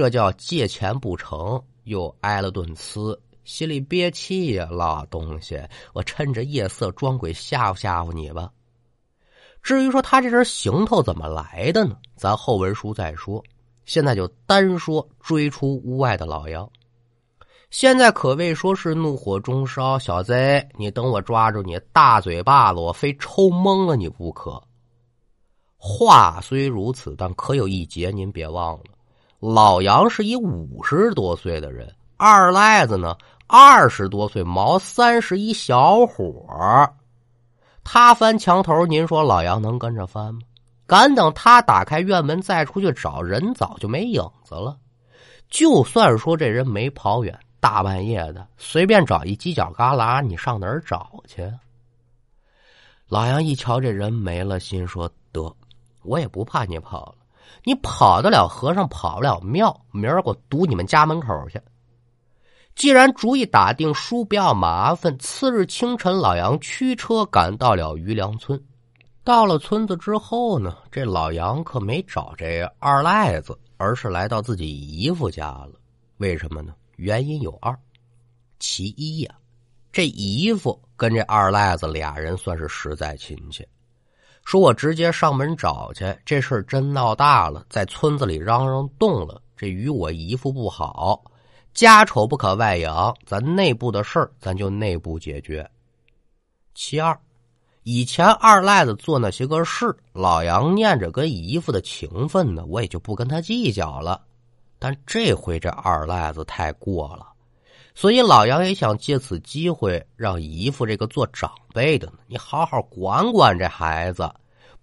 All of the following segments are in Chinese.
这叫借钱不成，又挨了顿呲，心里憋气呀！老东西，我趁着夜色装鬼吓唬吓唬你吧。至于说他这身行头怎么来的呢？咱后文书再说。现在就单说追出屋外的老妖。现在可谓说是怒火中烧，小贼，你等我抓住你大嘴巴子，我非抽懵了你不可。话虽如此，但可有一节，您别忘了，老杨是一五十多岁的人，二赖子呢二十多岁，毛三十一小伙他翻墙头，您说老杨能跟着翻吗？敢等他打开院门再出去找人，早就没影子了。就算说这人没跑远，大半夜的随便找一犄角旮旯，你上哪儿找去？老杨一瞧这人没了，心说得，我也不怕你跑了，你跑得了和尚跑不了庙，明儿我堵你们家门口去。既然主意打定，叔不要麻烦。次日清晨，老杨驱车赶到了余梁村。到了村子之后呢，这老杨可没找这二赖子，而是来到自己姨父家了。为什么呢？原因有二：其一呀，这姨父跟这二赖子俩人算是实在亲戚。说我直接上门找去，这事儿真闹大了，在村子里嚷嚷动了，这与我姨父不好。家丑不可外扬，咱内部的事儿咱就内部解决。其二，以前二赖子做那些个事，老杨念着跟姨父的情分呢，我也就不跟他计较了。但这回这二赖子太过了，所以老杨也想借此机会让姨父这个做长辈的呢，你好好管管这孩子，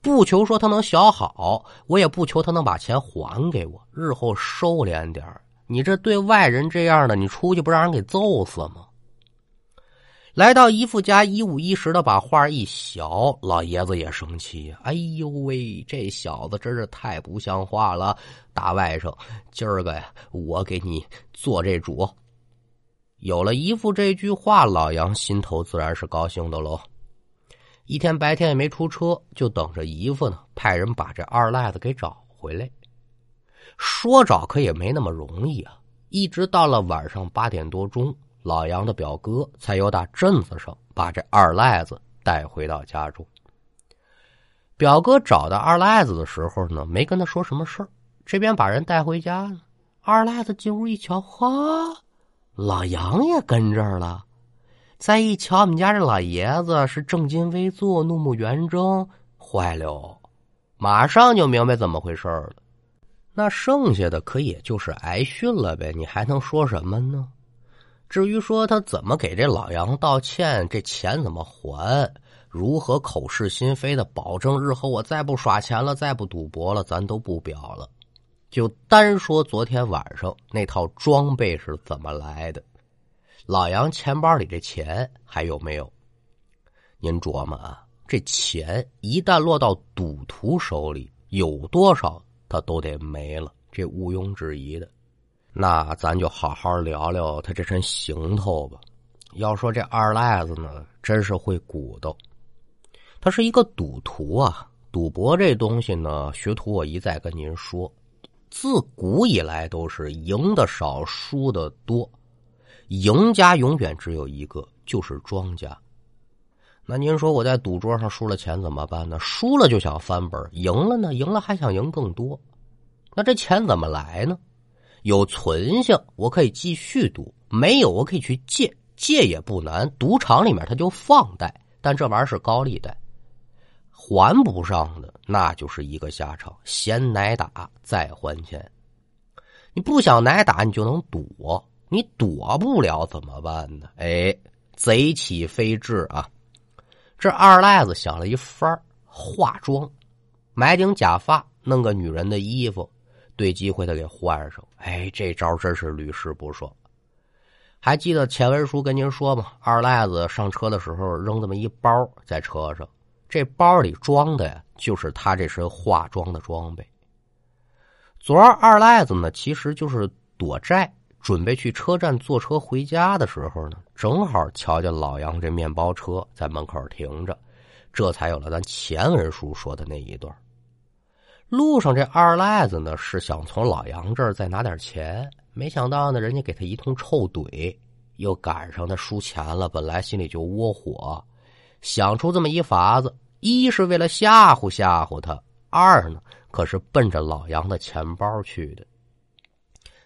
不求说他能小好，我也不求他能把钱还给我，日后收敛点。你这对外人这样的，你出去不让人给揍死吗？来到姨父家，一五一十的把话一小，老爷子也生气。哎呦喂，这小子真是太不像话了！大外甥，今儿个呀，我给你做这主。有了姨父这句话，老杨心头自然是高兴的喽。一天白天也没出车，就等着姨父呢，派人把这二赖子给找回来。说找可也没那么容易啊！一直到了晚上八点多钟，老杨的表哥才由打镇子上把这二赖子带回到家中。表哥找到二赖子的时候呢，没跟他说什么事儿，这边把人带回家呢。二赖子进屋一瞧，哈，老杨也跟这儿了。再一瞧，我们家这老爷子是正襟危坐，怒目圆睁，坏了，马上就明白怎么回事了。那剩下的可也就是挨训了呗，你还能说什么呢？至于说他怎么给这老杨道歉，这钱怎么还，如何口是心非的保证日后我再不耍钱了，再不赌博了，咱都不表了。就单说昨天晚上那套装备是怎么来的，老杨钱包里这钱还有没有？您琢磨啊，这钱一旦落到赌徒手里，有多少？他都得没了，这毋庸置疑的。那咱就好好聊聊他这身行头吧。要说这二赖子呢，真是会鼓捣。他是一个赌徒啊，赌博这东西呢，学徒我一再跟您说，自古以来都是赢的少，输的多。赢家永远只有一个，就是庄家。那您说我在赌桌上输了钱怎么办呢？输了就想翻本，赢了呢？赢了还想赢更多。那这钱怎么来呢？有存性，我可以继续赌；没有，我可以去借，借也不难。赌场里面他就放贷，但这玩意儿是高利贷，还不上的那就是一个下场，先挨打再还钱。你不想挨打，你就能躲，你躲不了怎么办呢？哎，贼起飞智啊！这二赖子想了一番儿，化妆，买顶假发，弄个女人的衣服，对机会的给换上。哎，这招真是屡试不爽。还记得前文书跟您说吗？二赖子上车的时候扔这么一包在车上，这包里装的呀，就是他这身化妆的装备。昨儿二赖子呢，其实就是躲债。准备去车站坐车回家的时候呢，正好瞧见老杨这面包车在门口停着，这才有了咱前文书说的那一段。路上这二赖子呢是想从老杨这儿再拿点钱，没想到呢人家给他一通臭怼，又赶上他输钱了，本来心里就窝火，想出这么一法子，一是为了吓唬吓唬他，二呢可是奔着老杨的钱包去的。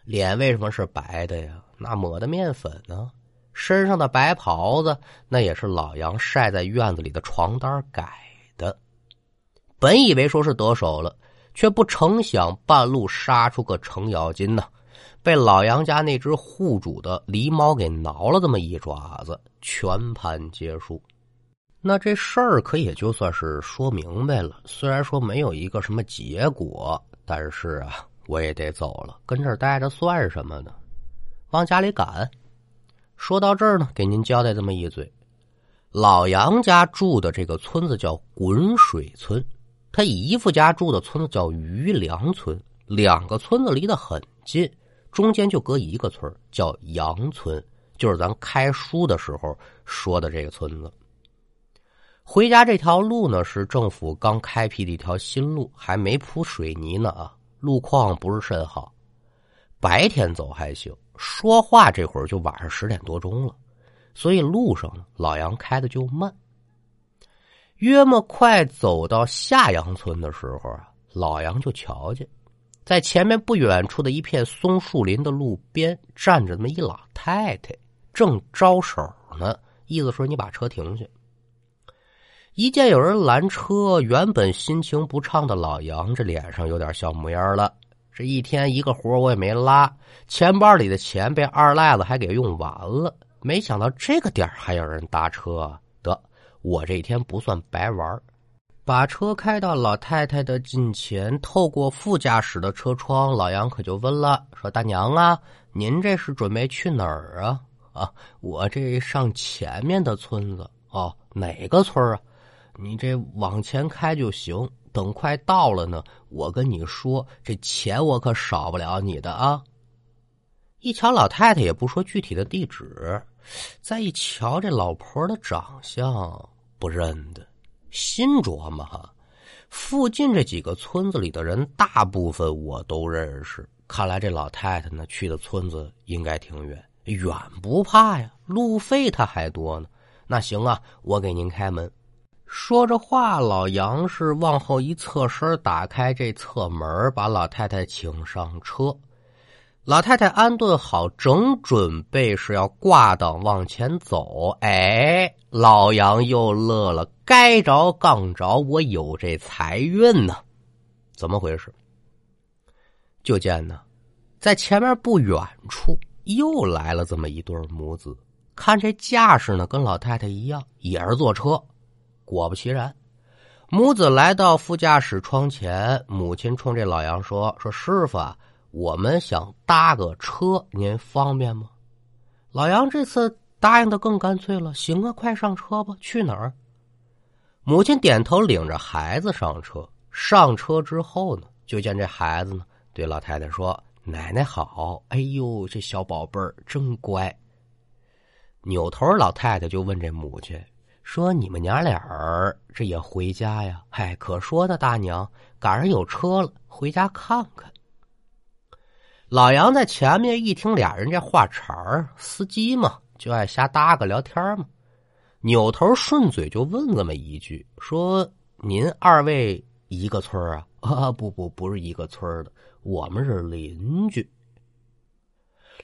脸为什么是白的呀？那抹的面粉呢？身上的白袍子那也是老杨晒在院子里的床单改的。本以为说是得手了。却不成想，半路杀出个程咬金呢，被老杨家那只护主的狸猫给挠了这么一爪子，全盘皆输。那这事儿可也就算是说明白了。虽然说没有一个什么结果，但是啊，我也得走了，跟这儿待着算什么呢？往家里赶。说到这儿呢，给您交代这么一嘴：老杨家住的这个村子叫滚水村。他姨父家住的村子叫余梁村，两个村子离得很近，中间就隔一个村叫杨村，就是咱开书的时候说的这个村子。回家这条路呢，是政府刚开辟的一条新路，还没铺水泥呢啊，路况不是甚好。白天走还行，说话这会儿就晚上十点多钟了，所以路上老杨开的就慢。约莫快走到下杨村的时候啊，老杨就瞧见，在前面不远处的一片松树林的路边站着那么一老太太，正招手呢，意思说你把车停下。一见有人拦车，原本心情不畅的老杨这脸上有点笑模样了。这一天一个活我也没拉，钱包里的钱被二赖子还给用完了，没想到这个点还有人搭车。得我这一天不算白玩把车开到老太太的近前，透过副驾驶的车窗，老杨可就问了：“说大娘啊，您这是准备去哪儿啊？啊，我这上前面的村子哦，哪个村啊？你这往前开就行。等快到了呢，我跟你说，这钱我可少不了你的啊。”一瞧老太太也不说具体的地址，再一瞧这老婆的长相。不认得，心琢磨哈，附近这几个村子里的人，大部分我都认识。看来这老太太呢，去的村子应该挺远，远不怕呀，路费她还多呢。那行啊，我给您开门。说着话，老杨是往后一侧身，打开这侧门，把老太太请上车。老太太安顿好，正准备是要挂档往前走，哎，老杨又乐了，该着杠着，我有这财运呢，怎么回事？就见呢，在前面不远处又来了这么一对母子，看这架势呢，跟老太太一样，也是坐车。果不其然，母子来到副驾驶窗前，母亲冲这老杨说：“说师傅。”啊。我们想搭个车，您方便吗？老杨这次答应的更干脆了。行啊，快上车吧。去哪儿？母亲点头，领着孩子上车。上车之后呢，就见这孩子呢，对老太太说：“奶奶好。”哎呦，这小宝贝儿真乖。扭头，老太太就问这母亲说：“你们娘俩儿这也回家呀？”嗨，可说的，大娘赶上有车了，回家看看。老杨在前面一听俩人这话茬儿，司机嘛就爱瞎搭个聊天嘛，扭头顺嘴就问这么一句：“说您二位一个村啊？”“啊，不不，不是一个村的，我们是邻居。”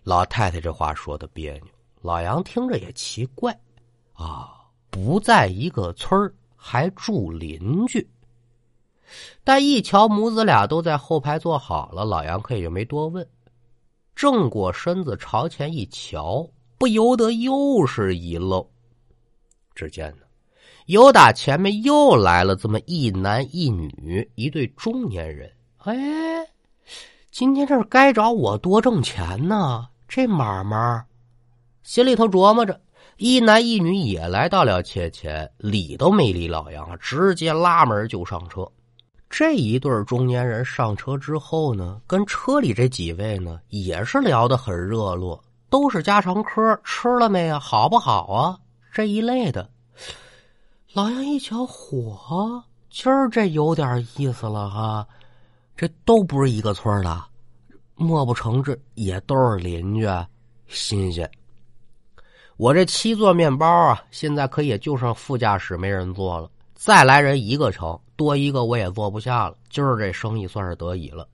老太太这话说的别扭，老杨听着也奇怪啊，不在一个村还住邻居。但一瞧母子俩都在后排坐好了，老杨可也就没多问。正过身子朝前一瞧，不由得又是一愣。只见呢，有打前面又来了这么一男一女一对中年人。哎，今天这是该找我多挣钱呢？这买卖，心里头琢磨着。一男一女也来到了切前，理都没理老杨，直接拉门就上车。这一对中年人上车之后呢，跟车里这几位呢也是聊得很热络，都是家常嗑，吃了没啊？好不好啊？这一类的。老杨一瞧，火，今儿这有点意思了哈。这都不是一个村的，莫不成这也都是邻居？新鲜！我这七座面包啊，现在可也就剩副驾驶没人坐了，再来人一个成，多一个我也坐不下了。今儿这生意算是得以了。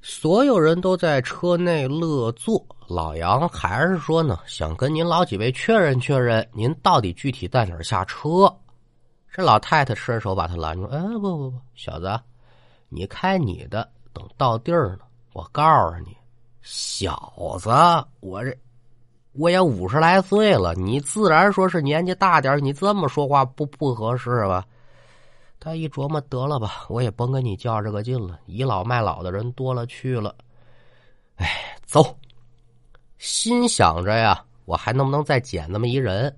所有人都在车内乐坐，老杨还是说呢，想跟您老几位确认确认，您到底具体在哪儿下车？这老太太伸手把他拦住，哎，不不不，小子，你开你的，等到地儿呢，我告诉你，小子，我这。我也五十来岁了，你自然说是年纪大点你这么说话不不合适吧？他一琢磨，得了吧，我也甭跟你较这个劲了。倚老卖老的人多了去了，哎，走。心想着呀，我还能不能再捡那么一人？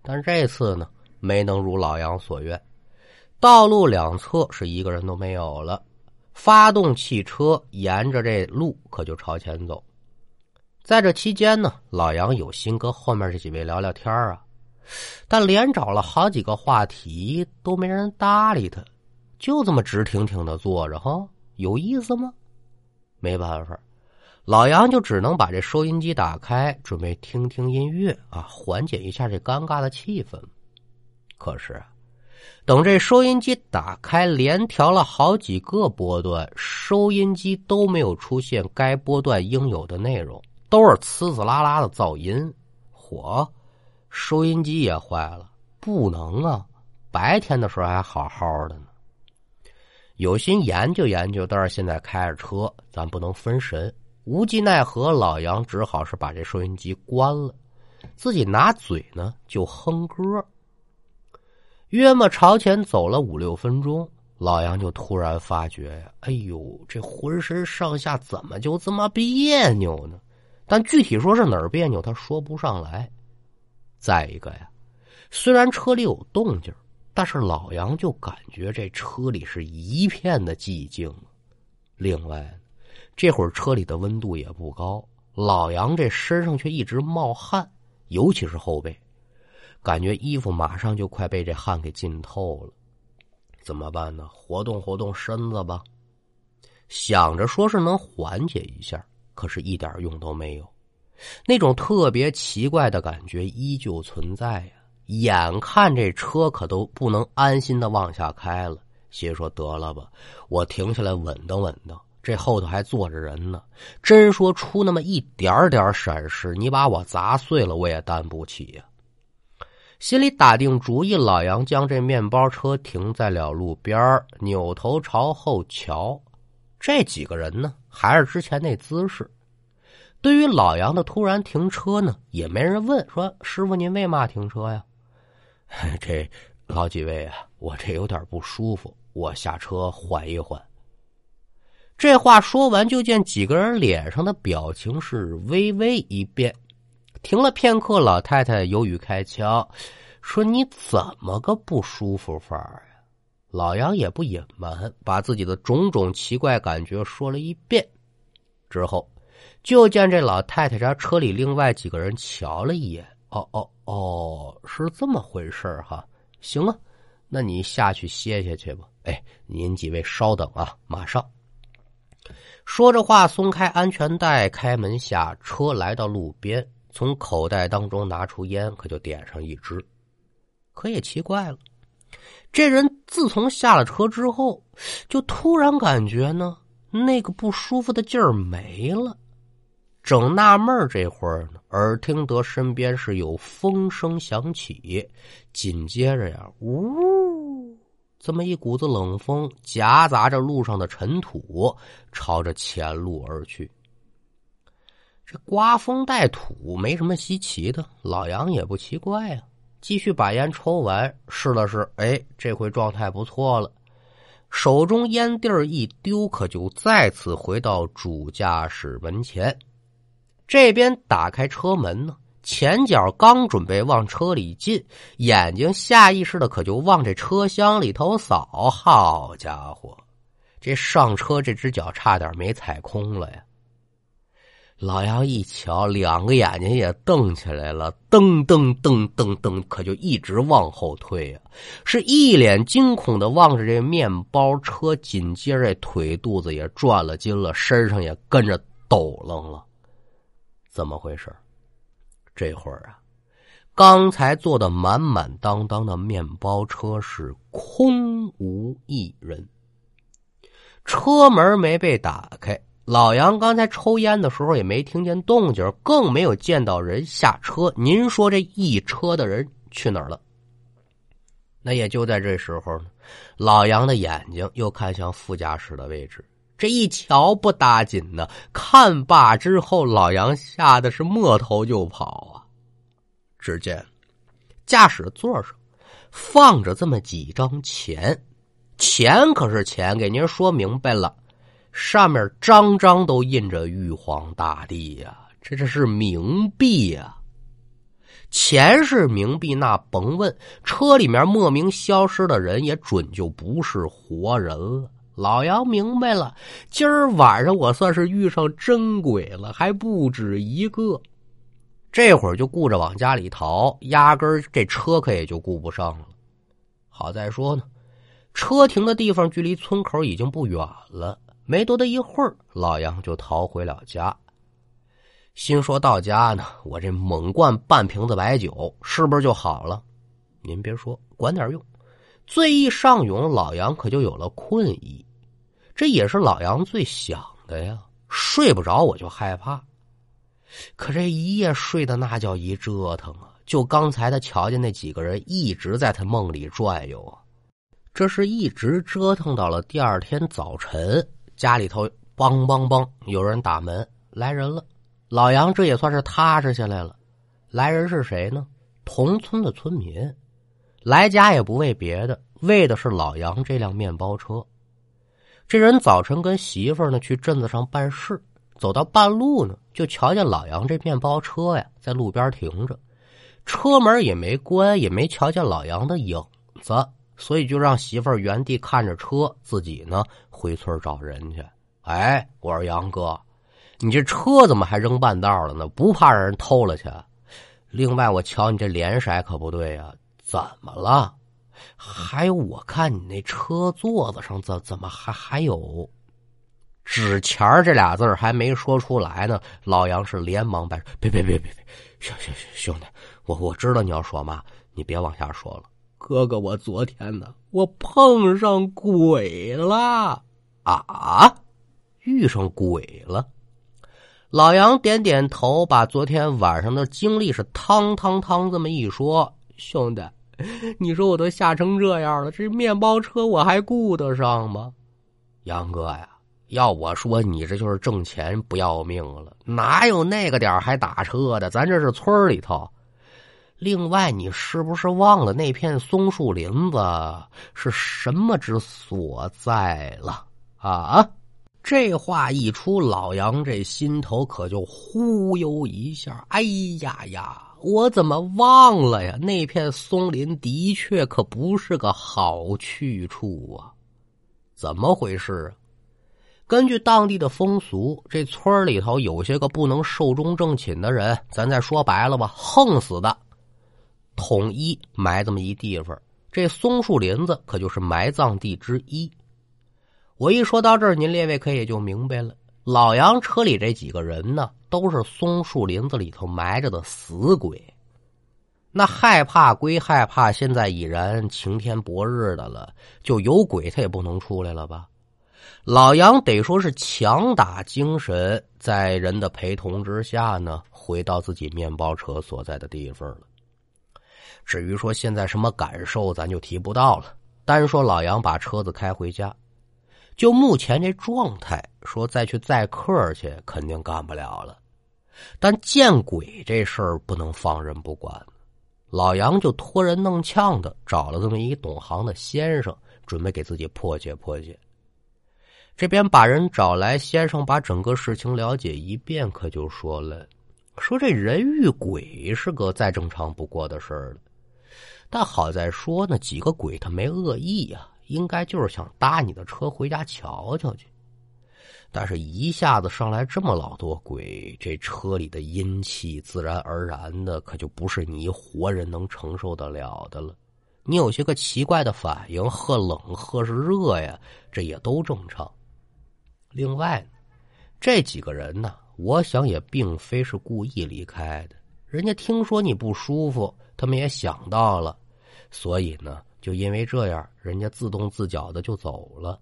但这次呢，没能如老杨所愿。道路两侧是一个人都没有了，发动汽车，沿着这路可就朝前走。在这期间呢，老杨有心跟后面这几位聊聊天啊，但连找了好几个话题都没人搭理他，就这么直挺挺的坐着哈，有意思吗？没办法，老杨就只能把这收音机打开，准备听听音乐啊，缓解一下这尴尬的气氛。可是，等这收音机打开，连调了好几个波段，收音机都没有出现该波段应有的内容。都是呲呲啦啦的噪音，火，收音机也坏了，不能啊！白天的时候还好好的呢。有心研究研究，但是现在开着车，咱不能分神。无计奈何，老杨只好是把这收音机关了，自己拿嘴呢就哼歌。约么朝前走了五六分钟，老杨就突然发觉呀，哎呦，这浑身上下怎么就这么别扭呢？但具体说是哪儿别扭，他说不上来。再一个呀，虽然车里有动静，但是老杨就感觉这车里是一片的寂静。另外，这会儿车里的温度也不高，老杨这身上却一直冒汗，尤其是后背，感觉衣服马上就快被这汗给浸透了。怎么办呢？活动活动身子吧，想着说是能缓解一下。可是，一点用都没有，那种特别奇怪的感觉依旧存在呀。眼看这车可都不能安心的往下开了，心说得了吧，我停下来稳当稳当。这后头还坐着人呢，真说出那么一点点闪失，你把我砸碎了，我也担不起呀。心里打定主意，老杨将这面包车停在了路边扭头朝后瞧。这几个人呢，还是之前那姿势。对于老杨的突然停车呢，也没人问说：“师傅，您为嘛停车呀？” 这老几位啊，我这有点不舒服，我下车缓一缓。这话说完，就见几个人脸上的表情是微微一变。停了片刻，老太太犹豫开腔说：“你怎么个不舒服法儿？”老杨也不隐瞒，把自己的种种奇怪感觉说了一遍。之后，就见这老太太家车里另外几个人瞧了一眼，哦哦哦，是这么回事哈。行啊，那你下去歇歇去吧。哎，您几位稍等啊，马上。说着话，松开安全带，开门下车，来到路边，从口袋当中拿出烟，可就点上一支。可也奇怪了。这人自从下了车之后，就突然感觉呢，那个不舒服的劲儿没了。正纳闷这会儿呢，耳听得身边是有风声响起，紧接着呀，呜，这么一股子冷风夹杂着路上的尘土，朝着前路而去。这刮风带土没什么稀奇的，老杨也不奇怪呀。继续把烟抽完，试了试，哎，这回状态不错了。手中烟蒂儿一丢，可就再次回到主驾驶门前。这边打开车门呢，前脚刚准备往车里进，眼睛下意识的可就往这车厢里头扫。好家伙，这上车这只脚差点没踩空了呀！老杨一瞧，两个眼睛也瞪起来了，噔噔噔噔噔，可就一直往后退啊，是一脸惊恐的望着这面包车，紧接着腿肚子也转了筋了，身上也跟着抖楞了。怎么回事？这会儿啊，刚才坐的满满当当的面包车是空无一人，车门没被打开。老杨刚才抽烟的时候也没听见动静，更没有见到人下车。您说这一车的人去哪儿了？那也就在这时候呢，老杨的眼睛又看向副驾驶的位置，这一瞧不打紧呢。看罢之后，老杨吓得是摸头就跑啊！只见驾驶座上放着这么几张钱，钱可是钱，给您说明白了。上面张张都印着玉皇大帝呀，这这是冥币呀，钱是冥币，那甭问，车里面莫名消失的人也准就不是活人了。老杨明白了，今儿晚上我算是遇上真鬼了，还不止一个。这会儿就顾着往家里逃，压根儿这车可也就顾不上了。好在说呢，车停的地方距离村口已经不远了。没多大一会儿，老杨就逃回了家。心说到家呢，我这猛灌半瓶子白酒，是不是就好了？您别说，管点用。醉意上涌，老杨可就有了困意。这也是老杨最想的呀。睡不着，我就害怕。可这一夜睡的那叫一折腾啊！就刚才他瞧见那几个人一直在他梦里转悠啊，这是一直折腾到了第二天早晨。家里头梆梆梆，有人打门，来人了。老杨这也算是踏实下来了。来人是谁呢？同村的村民。来家也不为别的，为的是老杨这辆面包车。这人早晨跟媳妇呢去镇子上办事，走到半路呢，就瞧见老杨这面包车呀在路边停着，车门也没关，也没瞧见老杨的影子。所以就让媳妇儿原地看着车，自己呢回村找人去。哎，我说杨哥，你这车怎么还扔半道了呢？不怕让人偷了去？另外，我瞧你这脸色可不对呀，怎么了？还有，我看你那车座子上怎怎么还还有纸钱这俩字还没说出来呢。老杨是连忙摆手：“别别别别别，行行行，兄弟，我我知道你要说嘛，你别往下说了。”哥哥，我昨天呢，我碰上鬼了啊！遇上鬼了。老杨点点头，把昨天晚上的经历是汤汤汤这么一说。兄弟，你说我都吓成这样了，这面包车我还顾得上吗？杨哥呀，要我说，你这就是挣钱不要命了，哪有那个点还打车的？咱这是村里头。另外，你是不是忘了那片松树林子是什么之所在了啊？这话一出，老杨这心头可就忽悠一下。哎呀呀，我怎么忘了呀？那片松林的确可不是个好去处啊！怎么回事啊？根据当地的风俗，这村里头有些个不能寿终正寝的人，咱再说白了吧，横死的。统一埋这么一地方，这松树林子可就是埋葬地之一。我一说到这儿，您列位可也就明白了。老杨车里这几个人呢，都是松树林子里头埋着的死鬼。那害怕归害怕，现在已然晴天博日的了，就有鬼他也不能出来了吧？老杨得说是强打精神，在人的陪同之下呢，回到自己面包车所在的地方了。至于说现在什么感受，咱就提不到了。单说老杨把车子开回家，就目前这状态，说再去载客去，肯定干不了了。但见鬼这事儿不能放任不管，老杨就托人弄呛的找了这么一懂行的先生，准备给自己破解破解。这边把人找来，先生把整个事情了解一遍，可就说了：“说这人遇鬼是个再正常不过的事儿了。”但好在说呢，几个鬼他没恶意呀，应该就是想搭你的车回家瞧瞧去。但是，一下子上来这么老多鬼，这车里的阴气自然而然的可就不是你一活人能承受得了的了。你有些个奇怪的反应，喝冷喝是热呀，这也都正常。另外，这几个人呢，我想也并非是故意离开的。人家听说你不舒服，他们也想到了，所以呢，就因为这样，人家自动自觉的就走了。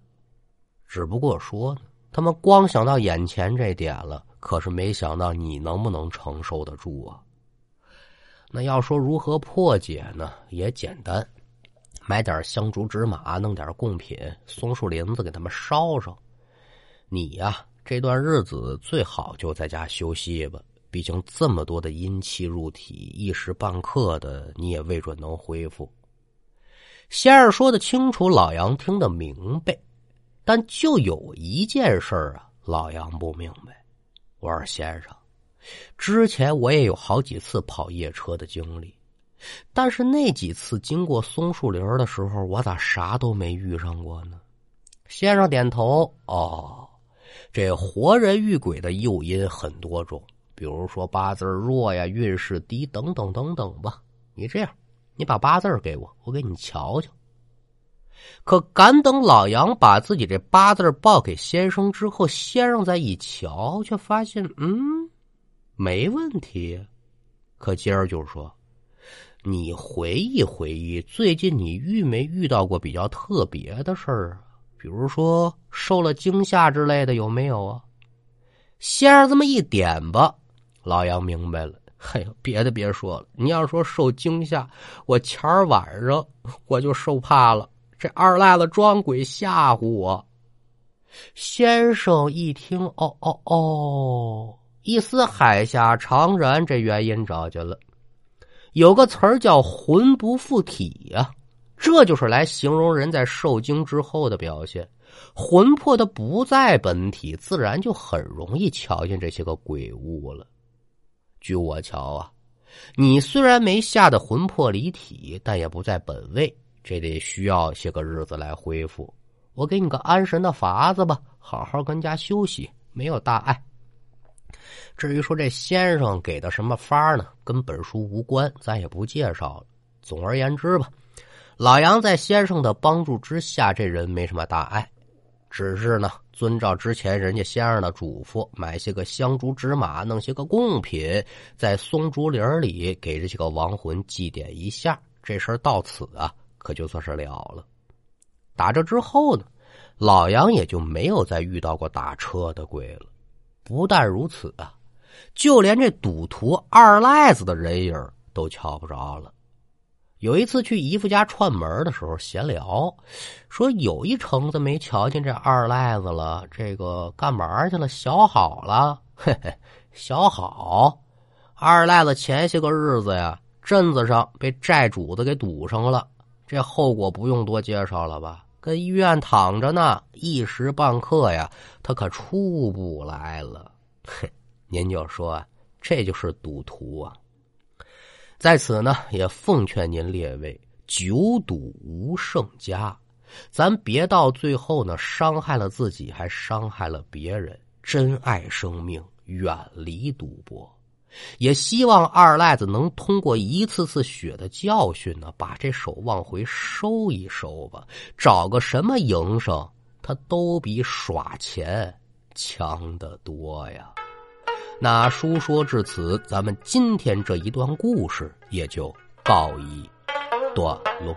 只不过说呢，他们光想到眼前这点了，可是没想到你能不能承受得住啊？那要说如何破解呢？也简单，买点香烛纸马，弄点贡品，松树林子给他们烧烧。你呀，这段日子最好就在家休息吧。毕竟这么多的阴气入体，一时半刻的你也未准能恢复。先生说的清楚，老杨听得明白，但就有一件事啊，老杨不明白。我说先生，之前我也有好几次跑夜车的经历，但是那几次经过松树林的时候，我咋啥都没遇上过呢？先生点头，哦。这活人遇鬼的诱因很多种，比如说八字弱呀、运势低等等等等吧。你这样，你把八字给我，我给你瞧瞧。可敢等老杨把自己这八字报给先生之后，先生再一瞧，却发现，嗯，没问题。可今儿就是说，你回忆回忆，最近你遇没遇到过比较特别的事儿啊？比如说受了惊吓之类的有没有啊？先生这么一点吧，老杨明白了。哎呦，别的别说了，你要说受惊吓，我前儿晚上我就受怕了。这二赖子装鬼吓唬我。先生一听，哦哦哦，一丝海下常然，这原因找见了。有个词儿叫魂不附体呀。这就是来形容人在受惊之后的表现，魂魄的不在本体，自然就很容易瞧见这些个鬼物了。据我瞧啊，你虽然没吓得魂魄离体，但也不在本位，这得需要些个日子来恢复。我给你个安神的法子吧，好好跟家休息，没有大碍。至于说这先生给的什么法呢，跟本书无关，咱也不介绍了。总而言之吧。老杨在先生的帮助之下，这人没什么大碍，只是呢，遵照之前人家先生的嘱咐，买些个香烛纸马，弄些个贡品，在松竹林里给这些个亡魂祭奠一下。这事儿到此啊，可就算是了了。打这之后呢，老杨也就没有再遇到过打车的鬼了。不但如此啊，就连这赌徒二赖子的人影都瞧不着了。有一次去姨夫家串门的时候，闲聊，说有一橙子没瞧见这二赖子了，这个干嘛去了？小好了，嘿嘿，小好。二赖子前些个日子呀，镇子上被债主子给堵上了，这后果不用多介绍了吧？跟医院躺着呢，一时半刻呀，他可出不来了。嘿，您就说，这就是赌徒啊。在此呢，也奉劝您列位，久赌无胜家，咱别到最后呢，伤害了自己，还伤害了别人。珍爱生命，远离赌博。也希望二赖子能通过一次次血的教训呢，把这手往回收一收吧。找个什么营生，他都比耍钱强得多呀。那书说至此，咱们今天这一段故事也就告一段落。